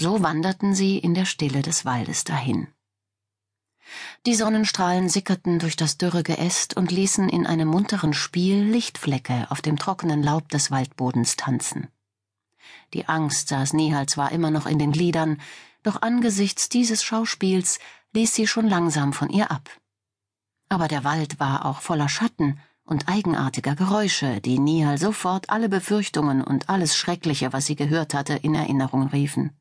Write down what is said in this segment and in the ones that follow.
So wanderten sie in der Stille des Waldes dahin. Die Sonnenstrahlen sickerten durch das dürre Geäst und ließen in einem munteren Spiel Lichtflecke auf dem trockenen Laub des Waldbodens tanzen. Die Angst saß Nihal zwar immer noch in den Gliedern, doch angesichts dieses Schauspiels ließ sie schon langsam von ihr ab. Aber der Wald war auch voller Schatten und eigenartiger Geräusche, die Nihal sofort alle Befürchtungen und alles Schreckliche, was sie gehört hatte, in Erinnerung riefen.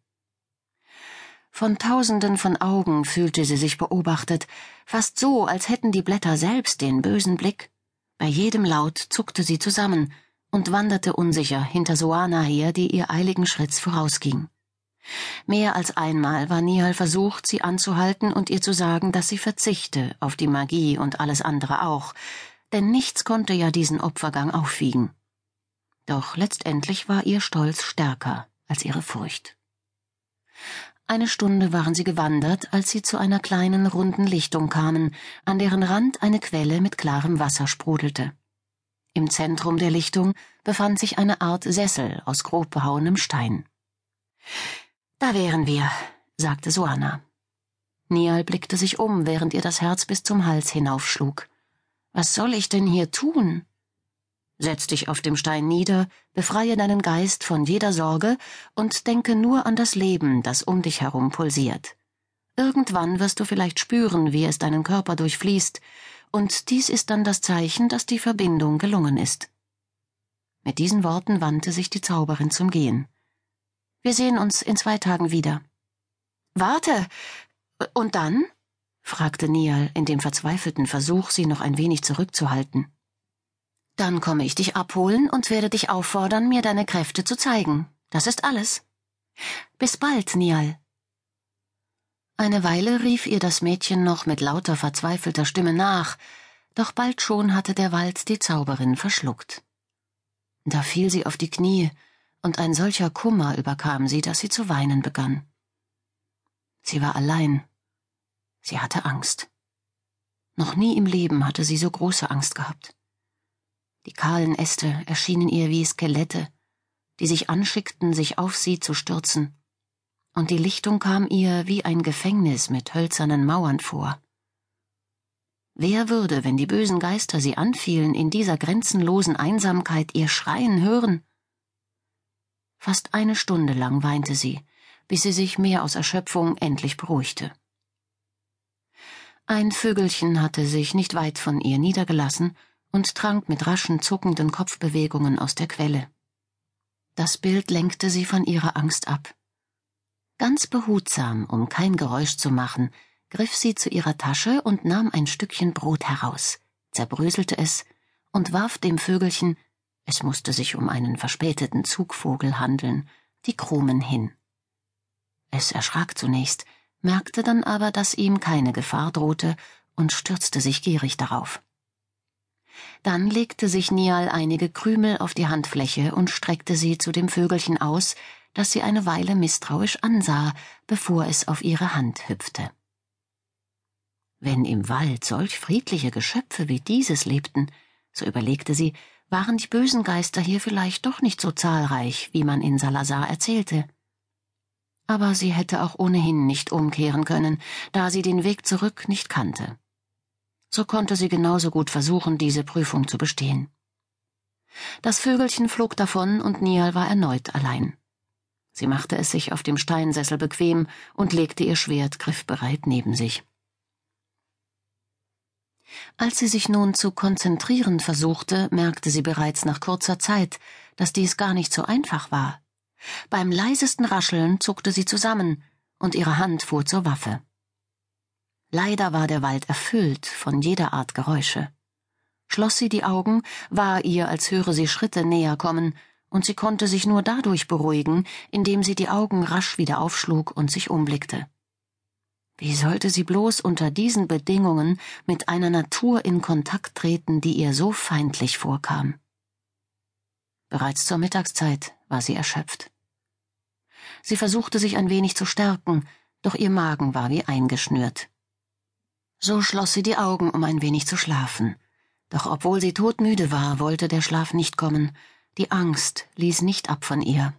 Von tausenden von Augen fühlte sie sich beobachtet, fast so, als hätten die Blätter selbst den bösen Blick. Bei jedem Laut zuckte sie zusammen und wanderte unsicher hinter Soana her, die ihr eiligen Schritts vorausging. Mehr als einmal war Nihal versucht, sie anzuhalten und ihr zu sagen, dass sie verzichte auf die Magie und alles andere auch, denn nichts konnte ja diesen Opfergang aufwiegen. Doch letztendlich war ihr Stolz stärker als ihre Furcht. Eine Stunde waren sie gewandert, als sie zu einer kleinen runden Lichtung kamen, an deren Rand eine Quelle mit klarem Wasser sprudelte. Im Zentrum der Lichtung befand sich eine Art Sessel aus grob behauenem Stein. Da wären wir, sagte Soana. Nial blickte sich um, während ihr das Herz bis zum Hals hinaufschlug. Was soll ich denn hier tun? Setz dich auf dem Stein nieder, befreie deinen Geist von jeder Sorge und denke nur an das Leben, das um dich herum pulsiert. Irgendwann wirst du vielleicht spüren, wie es deinen Körper durchfließt, und dies ist dann das Zeichen, dass die Verbindung gelungen ist. Mit diesen Worten wandte sich die Zauberin zum Gehen. Wir sehen uns in zwei Tagen wieder. Warte. Und dann? fragte Nial in dem verzweifelten Versuch, sie noch ein wenig zurückzuhalten. Dann komme ich dich abholen und werde dich auffordern, mir deine Kräfte zu zeigen. Das ist alles. Bis bald, Nial. Eine Weile rief ihr das Mädchen noch mit lauter verzweifelter Stimme nach, doch bald schon hatte der Wald die Zauberin verschluckt. Da fiel sie auf die Knie, und ein solcher Kummer überkam sie, dass sie zu weinen begann. Sie war allein. Sie hatte Angst. Noch nie im Leben hatte sie so große Angst gehabt. Die kahlen Äste erschienen ihr wie Skelette, die sich anschickten, sich auf sie zu stürzen, und die Lichtung kam ihr wie ein Gefängnis mit hölzernen Mauern vor. Wer würde, wenn die bösen Geister sie anfielen, in dieser grenzenlosen Einsamkeit ihr Schreien hören? Fast eine Stunde lang weinte sie, bis sie sich mehr aus Erschöpfung endlich beruhigte. Ein Vögelchen hatte sich nicht weit von ihr niedergelassen und trank mit raschen, zuckenden Kopfbewegungen aus der Quelle. Das Bild lenkte sie von ihrer Angst ab. Ganz behutsam, um kein Geräusch zu machen, griff sie zu ihrer Tasche und nahm ein Stückchen Brot heraus, zerbröselte es und warf dem Vögelchen, es musste sich um einen verspäteten Zugvogel handeln, die Krumen hin. Es erschrak zunächst, merkte dann aber, dass ihm keine Gefahr drohte und stürzte sich gierig darauf. Dann legte sich Nial einige Krümel auf die Handfläche und streckte sie zu dem Vögelchen aus, das sie eine Weile misstrauisch ansah, bevor es auf ihre Hand hüpfte. Wenn im Wald solch friedliche Geschöpfe wie dieses lebten, so überlegte sie, waren die bösen Geister hier vielleicht doch nicht so zahlreich, wie man in Salazar erzählte. Aber sie hätte auch ohnehin nicht umkehren können, da sie den Weg zurück nicht kannte so konnte sie genauso gut versuchen, diese Prüfung zu bestehen. Das Vögelchen flog davon und Nial war erneut allein. Sie machte es sich auf dem Steinsessel bequem und legte ihr Schwert griffbereit neben sich. Als sie sich nun zu konzentrieren versuchte, merkte sie bereits nach kurzer Zeit, dass dies gar nicht so einfach war. Beim leisesten Rascheln zuckte sie zusammen, und ihre Hand fuhr zur Waffe. Leider war der Wald erfüllt von jeder Art Geräusche. Schloss sie die Augen, war ihr, als höre sie Schritte näher kommen, und sie konnte sich nur dadurch beruhigen, indem sie die Augen rasch wieder aufschlug und sich umblickte. Wie sollte sie bloß unter diesen Bedingungen mit einer Natur in Kontakt treten, die ihr so feindlich vorkam? Bereits zur Mittagszeit war sie erschöpft. Sie versuchte sich ein wenig zu stärken, doch ihr Magen war wie eingeschnürt. So schloss sie die Augen, um ein wenig zu schlafen. Doch obwohl sie todmüde war, wollte der Schlaf nicht kommen. Die Angst ließ nicht ab von ihr.